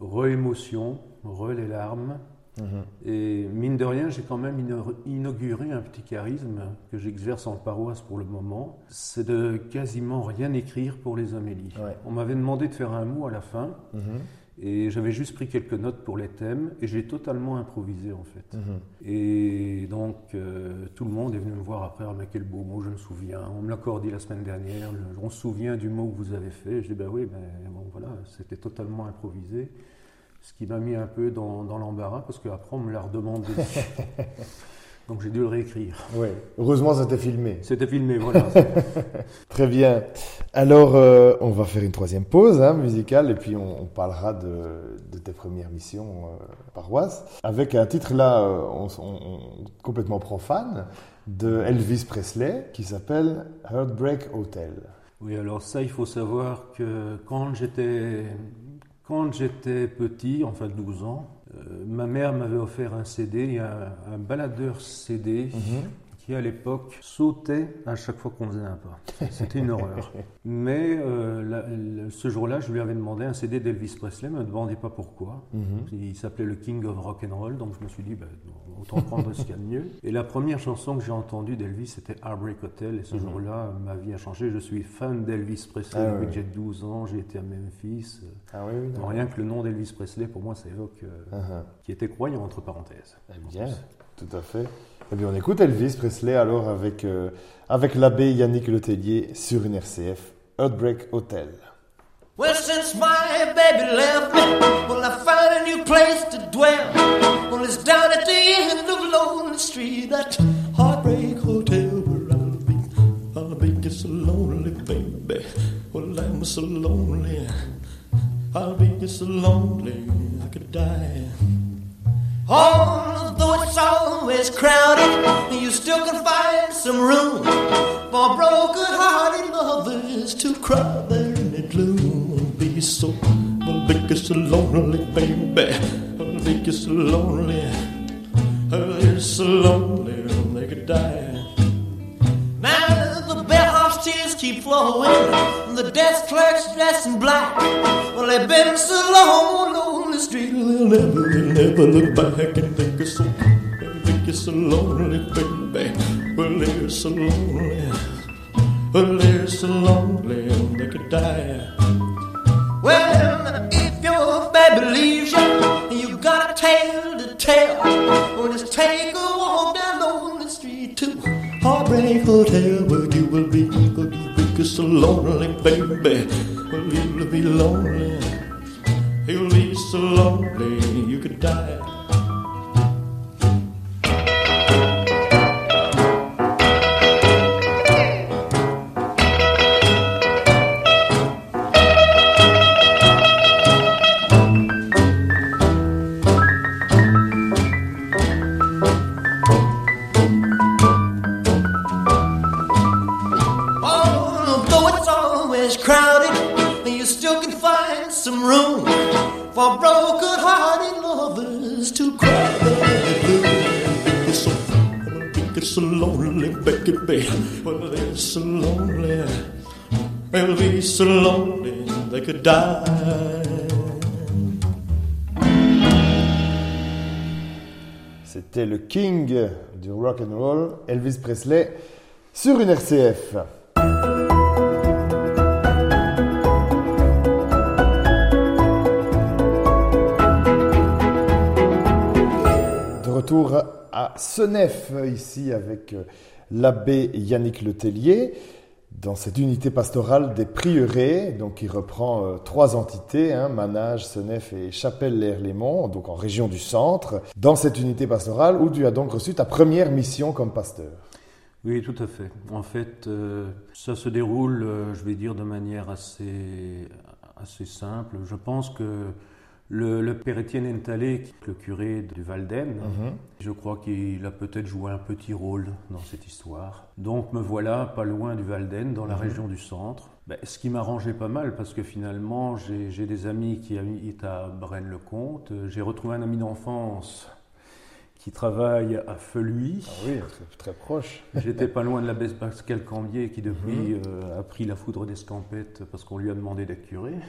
Speaker 4: re-émotion, re les larmes.
Speaker 2: Mhm.
Speaker 4: Et mine de rien, j'ai quand même inauguré un petit charisme que j'exerce en paroisse pour le moment. C'est de quasiment rien écrire pour les homélies.
Speaker 2: Ouais.
Speaker 4: On m'avait demandé de faire un mot à la fin,
Speaker 2: Mhm.
Speaker 4: Et j'avais juste pris quelques notes pour les thèmes, et j'ai totalement improvisé en fait.
Speaker 2: Mhm.
Speaker 4: Et donc, euh, tout le monde est venu me voir après, ah mais quel beau mot, je me souviens. On me l'a dit la semaine dernière, on se souvient du mot que vous avez fait. Je dis, ben oui, mais bon voilà, c'était totalement improvisé. Ce qui m'a mis un peu dans, dans l'embarras, parce qu'après on me l'a redemandé. donc j'ai dû le réécrire.
Speaker 2: Oui. Heureusement, c'était filmé.
Speaker 4: C'était filmé, voilà.
Speaker 2: Très bien. Alors, euh, on va faire une troisième pause hein, musicale et puis on, on parlera de, de tes premières missions euh, paroisse avec un titre là euh, on- on- on- complètement profane de Elvis Presley qui s'appelle Heartbreak Hotel.
Speaker 4: Oui, alors ça, il faut savoir que quand j'étais, quand j'étais petit, enfin 12 ans, ma mère m'avait offert un CD, un, baladeur CD, qui à l'époque sautait à chaque fois qu'on faisait un pas. C'était une horreur. Mais euh, la- ce jour-là, je lui avais demandé un CD d'Elvis Presley, ne me demandez pas pourquoi.
Speaker 2: Mhm.
Speaker 4: Il s'appelait le King of Rock and Roll, donc je me suis dit, ben, autant prendre ce qu'il y a de mieux. Et la première chanson que j'ai entendue d'Elvis, c'était Heartbreak Hotel, et ce jour-là, ma vie a changé. Je suis fan d'Elvis Presley
Speaker 2: Ah
Speaker 4: depuis que j'ai 12 ans, j'ai été à Memphis.
Speaker 2: Ah oui, oui.
Speaker 4: Non, rien que le nom d'Elvis Presley, pour moi, ça évoque euh,
Speaker 2: Uh-huh.
Speaker 4: qui était croyant, entre parenthèses.
Speaker 2: Eh bien, tout à fait. Eh bien, on écoute Elvis Presley alors avec, euh, avec l'abbé Yannick Letellier sur une RCF, Heartbreak Hotel.
Speaker 5: Well, since my baby left me, well, I found a new place to dwell. Well, it's down at the end of Lonely Street, that heartbreak hotel where I'll be. I'll be just a lonely, baby. Well, I'm so lonely. I'll be so lonely I could die. It's always crowded, you still can find some room for broken-hearted lovers to cry there in the gloom. Be so, well, be so lonely, baby. Well, be so lonely. Oh, you're so lonely they could die. Now the bellhop's tears keep flowing, the desk clerk's dressed in black. Well, they've been so long on the street, they'll never, they'll never look back and think it's so, think so lonely, baby. Well, they're so lonely, well, they're so lonely they could die. Well, if your baby leaves you, you got a tale to tell. Well, just take a walk down lonely street to Heartbreak Hotel, where you will be, where you will be so lonely, baby. Well, you'll be lonely, you'll be so lonely, you could die. Lonely, baby. Well, they're so lonely. They'll be so lonely they could die.
Speaker 2: C'était le king du rock and roll, Elvis Presley, sur une RCF. Retour à Senef, ici avec euh, l'abbé Yannick Letellier, dans cette unité pastorale des prieurés, donc qui reprend euh, trois entités, hein, Manage, Senef et Chapelle-l'Air-Lémont, donc en région du centre, dans cette unité pastorale où tu as donc reçu ta première mission comme pasteur.
Speaker 4: Oui, tout à fait. En fait, euh, ça se déroule, je vais dire, de manière assez, assez simple. Je pense que le, le père Étienne Entalé, le curé du Valden, je crois qu'il a peut-être joué un petit rôle dans cette histoire. Donc me voilà pas loin du Valden, dans la région du centre. Ben, ce qui m'arrangeait pas mal parce que finalement j'ai j'ai des amis qui habitent à Braine-le-Comte. J'ai retrouvé un ami d'enfance qui travaille à Feluy.
Speaker 2: Ah oui, très, très proche.
Speaker 4: J'étais pas loin de l'abbesse Pascal Cambier qui depuis euh, a pris la foudre d'escampette parce qu'on lui a demandé d'être curé.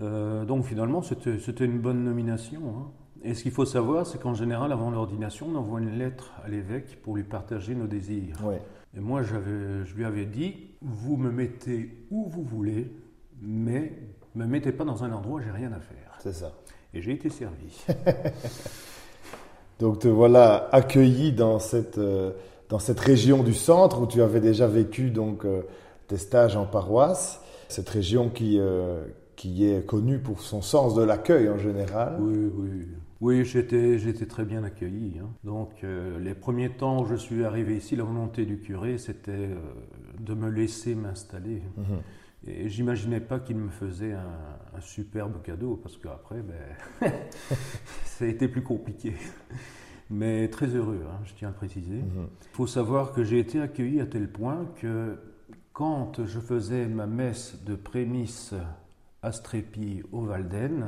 Speaker 4: Euh, donc finalement c'était une bonne nomination. hein. Et ce qu'il faut savoir c'est qu'en général avant l'ordination on envoie une lettre à l'évêque pour lui partager nos désirs.
Speaker 2: Ouais.
Speaker 4: Et moi j'avais, je lui avais dit vous me mettez où vous voulez mais me mettez pas dans un endroit où j'ai rien à faire.
Speaker 2: C'est ça.
Speaker 4: Et j'ai été servi.
Speaker 2: Donc te voilà accueilli dans cette, euh, dans cette région du centre où tu avais déjà vécu donc, euh, tes stages en paroisse. Cette région qui, euh, qui est connue pour son sens de l'accueil en général.
Speaker 4: Oui, oui. Oui, j'étais, j'étais très bien accueilli. hein. Donc, les premiers temps où je suis arrivé ici, la volonté du curé, c'était de me laisser m'installer. Et j'imaginais pas qu'il me faisait un, un superbe cadeau, parce qu'après, ben, ça a été plus compliqué. Mais très heureux, hein, je tiens à le préciser. Il faut savoir que j'ai été accueilli à tel point que quand je faisais ma messe de prémisse à Strépy au Valden,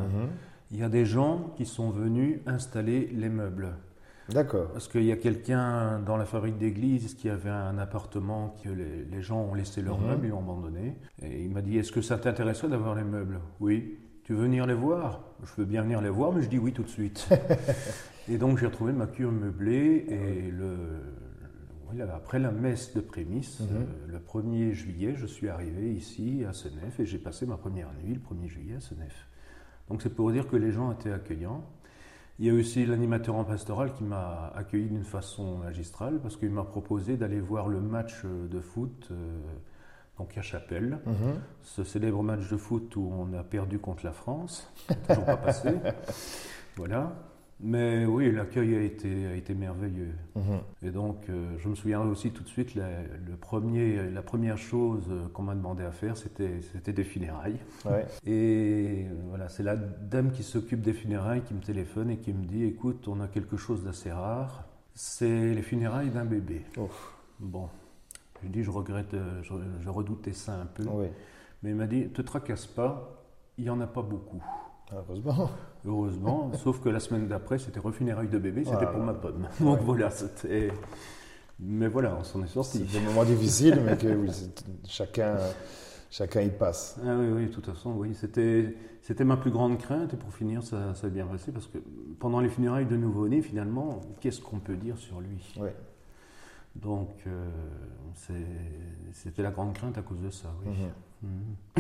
Speaker 4: il y a des gens qui sont venus installer les meubles.
Speaker 2: D'accord.
Speaker 4: Parce qu'il y a quelqu'un dans la fabrique d'église qui avait un appartement que les, les gens ont laissé leurs meubles, ils ont abandonné. Et il m'a dit Est-ce que ça t'intéresserait d'avoir les meubles? Oui. Tu veux venir les voir? Je veux bien venir les voir, mais je dis oui tout de suite. et donc j'ai retrouvé ma cure meublée et le. oui, après la messe de prémisse, euh, le 1er juillet, je suis arrivé ici à Senef et j'ai passé ma première nuit le 1er juillet à Senef. Donc c'est pour dire que les gens étaient accueillants. Il y a aussi l'animateur en pastoral qui m'a accueilli d'une façon magistrale parce qu'il m'a proposé d'aller voir le match de foot euh, donc à Chapelle, ce célèbre match de foot où on a perdu contre la France, toujours pas passé. Voilà. Mais oui, l'accueil a été, a été merveilleux.
Speaker 2: Mhm.
Speaker 4: Et donc, euh, je me souviens aussi tout de suite, la, le premier, la première chose qu'on m'a demandé à faire, c'était des funérailles.
Speaker 2: Ouais.
Speaker 4: Et euh, voilà, c'est la dame qui s'occupe des funérailles qui me téléphone et qui me dit Écoute, on a quelque chose d'assez rare, c'est les funérailles d'un bébé. Bon, je dis Je regrette, euh, je, je redoutais ça un peu.
Speaker 2: Oui,
Speaker 4: Mais il m'a dit Te tracasse pas, il n'y en a pas beaucoup.
Speaker 2: heureusement.
Speaker 4: Heureusement, sauf que la semaine d'après, c'était refunérailles de bébé, c'était
Speaker 2: Voilà.
Speaker 4: pour ma pomme. Donc voilà, c'était. Mais voilà, on s'en est
Speaker 2: C'est
Speaker 4: sorti.
Speaker 2: des moments difficiles, mais que oui, c'est- chacun, chacun y passe.
Speaker 4: Ah oui, oui, de toute façon, oui. C'était, c'était ma plus grande crainte, et pour finir, ça, ça a bien passé, parce que pendant les funérailles de nouveau-né, finalement, qu'est-ce qu'on peut dire sur lui?
Speaker 2: Oui.
Speaker 4: Donc, euh, c'était la grande crainte à cause de ça, oui.
Speaker 2: Mhm.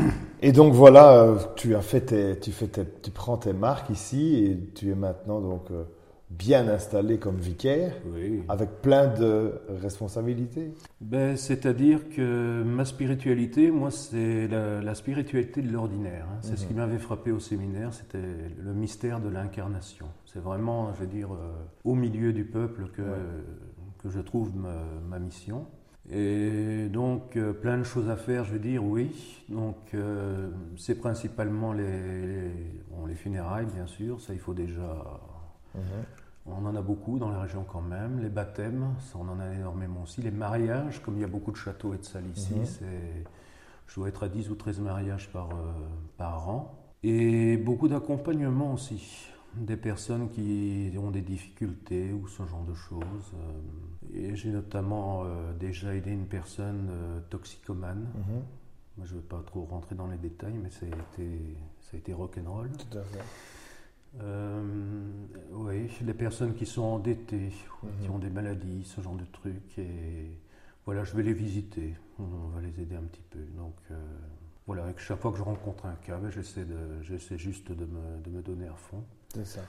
Speaker 4: Mhm.
Speaker 2: Et donc voilà, euh, tu as fait tes, tu fais tes, tu prends tes marques ici et tu es maintenant donc euh, bien installé comme vicaire
Speaker 4: Oui.
Speaker 2: avec plein de responsabilités.
Speaker 4: Ben, c'est-à-dire que ma spiritualité, moi, c'est la, la spiritualité de l'ordinaire. hein. C'est ce qui m'avait frappé au séminaire, c'était le mystère de l'incarnation. C'est vraiment, je veux dire, euh, au milieu du peuple que, que je trouve ma, ma mission. Et donc, euh, plein de choses à faire, je veux dire, oui. Donc, euh, c'est principalement les, les, bon, les funérailles, bien sûr, ça il faut déjà on en a beaucoup dans la région quand même. Les baptêmes, ça, on en a énormément aussi. Les mariages, comme il y a beaucoup de châteaux et de salles ici,
Speaker 2: Mhm.
Speaker 4: c'est, je dois être à 10 ou 13 mariages par, euh, par an. Et beaucoup d'accompagnement aussi. Des personnes qui ont des difficultés ou ce genre de choses. Euh, Et j'ai notamment euh, déjà aidé une personne euh, toxicomane. Moi, je ne veux pas trop rentrer dans les détails, mais ça a été, ça a été rock'n'roll.
Speaker 2: Tout à fait.
Speaker 4: Euh, oui, les personnes qui sont endettées, qui
Speaker 2: Mhm.
Speaker 4: ont des maladies, ce genre de trucs. Et voilà, je vais les visiter. On va les aider un petit peu. Donc voilà, avec chaque fois que je rencontre un cas, ben, j'essaie juste de me, de me donner à fond.
Speaker 2: C'est ça.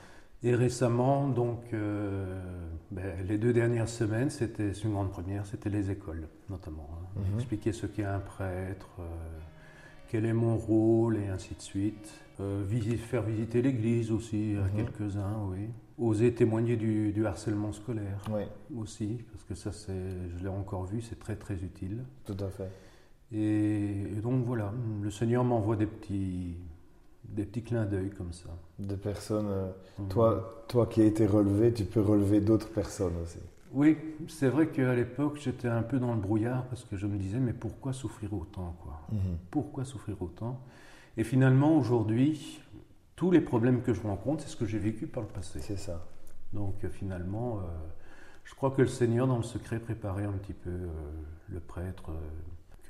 Speaker 4: Et récemment, donc, euh, ben, les deux dernières semaines, c'était une grande première, c'était les écoles, notamment. hein.
Speaker 2: Mhm.
Speaker 4: Expliquer ce qu'est un prêtre, euh, quel est mon rôle, et ainsi de suite. Euh, faire visiter l'église aussi à
Speaker 2: Mhm.
Speaker 4: quelques-uns, oui. Oser témoigner du, du harcèlement scolaire
Speaker 2: Oui,
Speaker 4: aussi, parce que ça, je l'ai encore vu, c'est très très utile.
Speaker 2: tout à fait.
Speaker 4: Et, et donc voilà, le Seigneur m'envoie des petits, des petits clins d'œil comme ça.
Speaker 2: Des personnes. euh,
Speaker 4: Mhm.
Speaker 2: Toi, toi qui as été relevé, tu peux relever d'autres personnes aussi.
Speaker 4: Oui, c'est vrai qu'à l'époque, j'étais un peu dans le brouillard parce que je me disais, mais pourquoi souffrir autant quoi?
Speaker 2: Mhm.
Speaker 4: Pourquoi souffrir autant? Et finalement, aujourd'hui, tous les problèmes que je rencontre, c'est ce que j'ai vécu par le passé.
Speaker 2: C'est ça.
Speaker 4: Donc euh, finalement, euh, je crois que le Seigneur, dans le secret, préparait un petit peu euh, le prêtre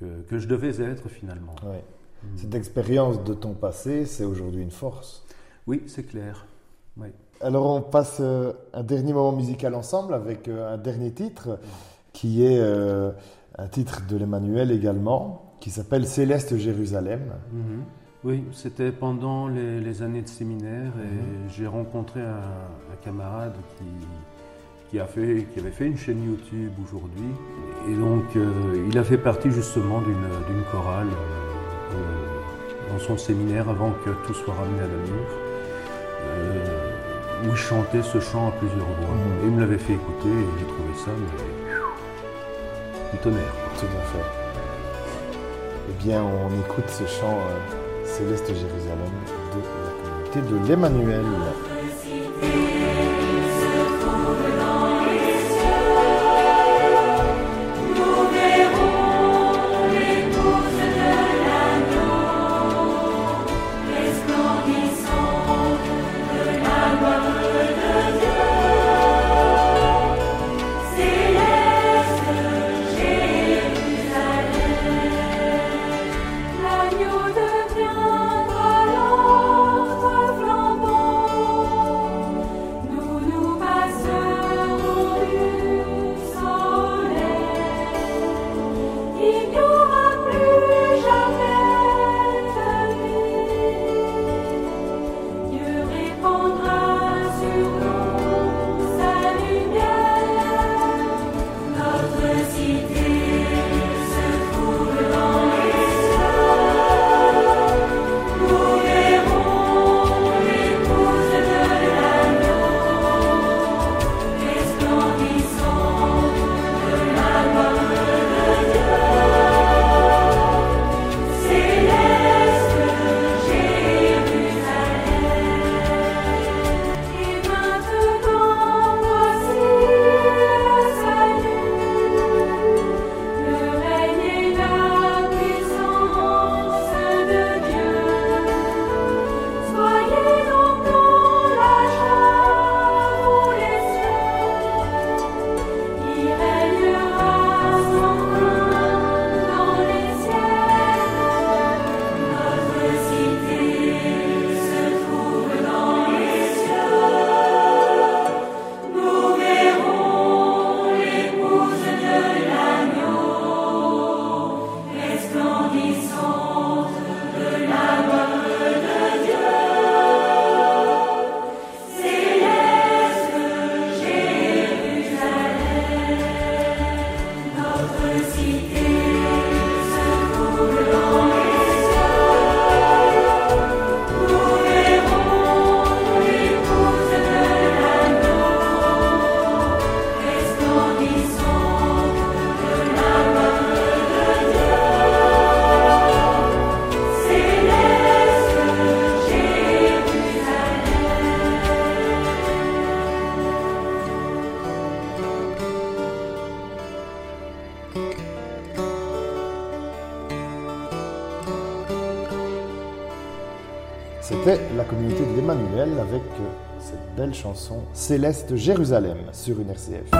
Speaker 4: que, que je devais être finalement.
Speaker 2: Oui.
Speaker 4: Mhm.
Speaker 2: Cette expérience de ton passé, c'est aujourd'hui une force.
Speaker 4: Oui, c'est clair. Oui.
Speaker 2: Alors on passe euh, un dernier moment musical ensemble avec euh, un dernier titre qui est euh, un titre de l'Emmanuel également, qui s'appelle Céleste Jérusalem.
Speaker 4: Mhm. Oui, c'était pendant les, les années de séminaire et j'ai rencontré un, un camarade qui, qui, a fait, qui avait fait une chaîne YouTube aujourd'hui. Et donc, euh, il a fait partie justement d'une chorale dans son séminaire avant que tout soit ramené à l'amour, euh, où il chantait ce chant à plusieurs voix.
Speaker 2: Mhm.
Speaker 4: Et il me l'avait fait écouter et j'ai trouvé ça mais, du tonnerre.
Speaker 2: Tout à fait. Eh bien, on écoute ce chant euh, Céleste Jérusalem de la communauté de l'Emmanuel. C'était la communauté de l'Emmanuel avec euh, cette belle chanson Céleste Jérusalem sur une RCF.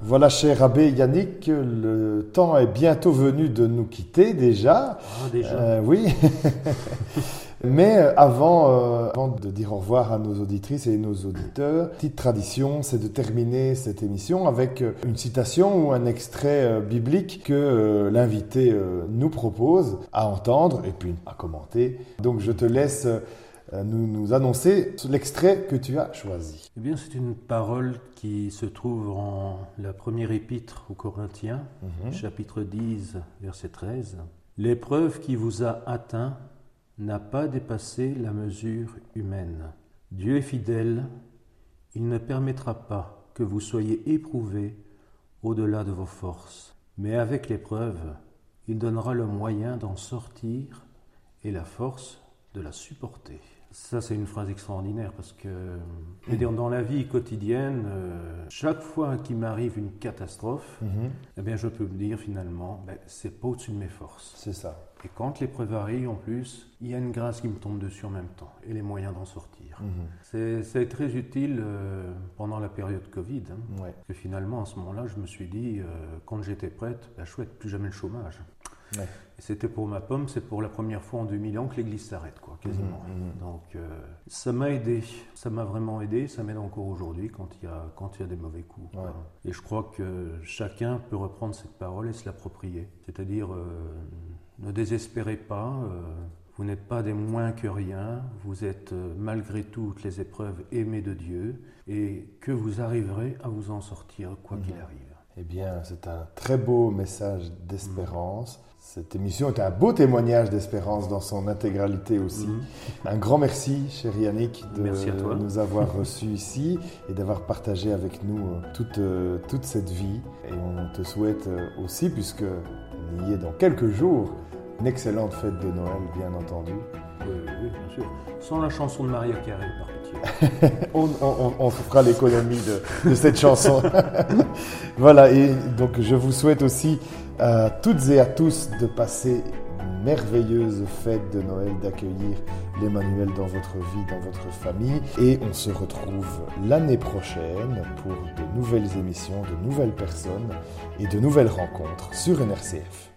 Speaker 2: Voilà, cher abbé Yannick, le temps est bientôt venu de nous quitter déjà.
Speaker 4: Ah, déjà.
Speaker 2: Euh, oui. Mais euh, avant, euh, avant de dire au revoir à nos auditrices et nos auditeurs, petite tradition, c'est de terminer cette émission avec euh, une citation ou un extrait euh, biblique que euh, l'invité nous propose à entendre et puis à commenter. Donc je te laisse nous, nous annoncer l'extrait que tu as choisi.
Speaker 4: Eh bien, c'est une parole qui se trouve en la première épître aux Corinthiens, chapitre 10, verset 13. L'épreuve qui vous a atteint n'a pas dépassé la mesure humaine. Dieu est fidèle, il ne permettra pas que vous soyez éprouvés au-delà de vos forces. Mais avec l'épreuve, il donnera le moyen d'en sortir et la force de la supporter. Ça, c'est une phrase extraordinaire parce que, dire, dans la vie quotidienne, euh, chaque fois qu'il m'arrive une catastrophe, eh bien, je peux me dire finalement, ben, c'est pas au-dessus de mes forces.
Speaker 2: C'est ça.
Speaker 4: Et quand l'épreuve arrive, en plus, il y a une grâce qui me tombe dessus en même temps et les moyens d'en sortir. C'est c'est très utile euh, pendant la période Covid. hein,
Speaker 2: Ouais.
Speaker 4: parce que finalement, à ce moment-là, je me suis dit, euh, quand j'étais prête, bah, chouette, plus jamais le chômage.
Speaker 2: Ouais.
Speaker 4: Et c'était pour ma pomme, c'est pour la première fois en 2000 ans que l'église s'arrête, quoi, quasiment.
Speaker 2: Mhm,
Speaker 4: Donc, euh, ça m'a aidé, ça m'a vraiment aidé, ça m'aide encore aujourd'hui quand il y a quand il y a des mauvais coups. Et je crois que chacun peut reprendre cette parole et se l'approprier. C'est-à-dire, euh, ne désespérez pas. euh, vous n'êtes pas des moins que rien, vous êtes malgré toutes les épreuves aimés de Dieu et que vous arriverez à vous en sortir quoi qu'il arrive.
Speaker 2: Eh bien, c'est un très beau message d'espérance. Cette émission est un beau témoignage d'espérance dans son intégralité aussi. Un grand merci, cher Yannick, de nous avoir reçus ici et d'avoir partagé avec nous euh, toute, euh, toute cette vie. Et on te souhaite euh, aussi, puisque il y est dans quelques jours, une excellente fête de Noël, bien entendu.
Speaker 4: Oui, oui, bien sûr. Sans la chanson de Maria Carré, par pitié.
Speaker 2: On, on- on- on fera l'économie de, de cette chanson. voilà, et donc je vous souhaite aussi à toutes et à tous de passer une merveilleuse fête de Noël, d'accueillir l'Emmanuel dans votre vie, dans votre famille. Et on se retrouve l'année prochaine pour de nouvelles émissions, de nouvelles personnes et de nouvelles rencontres sur NRCF.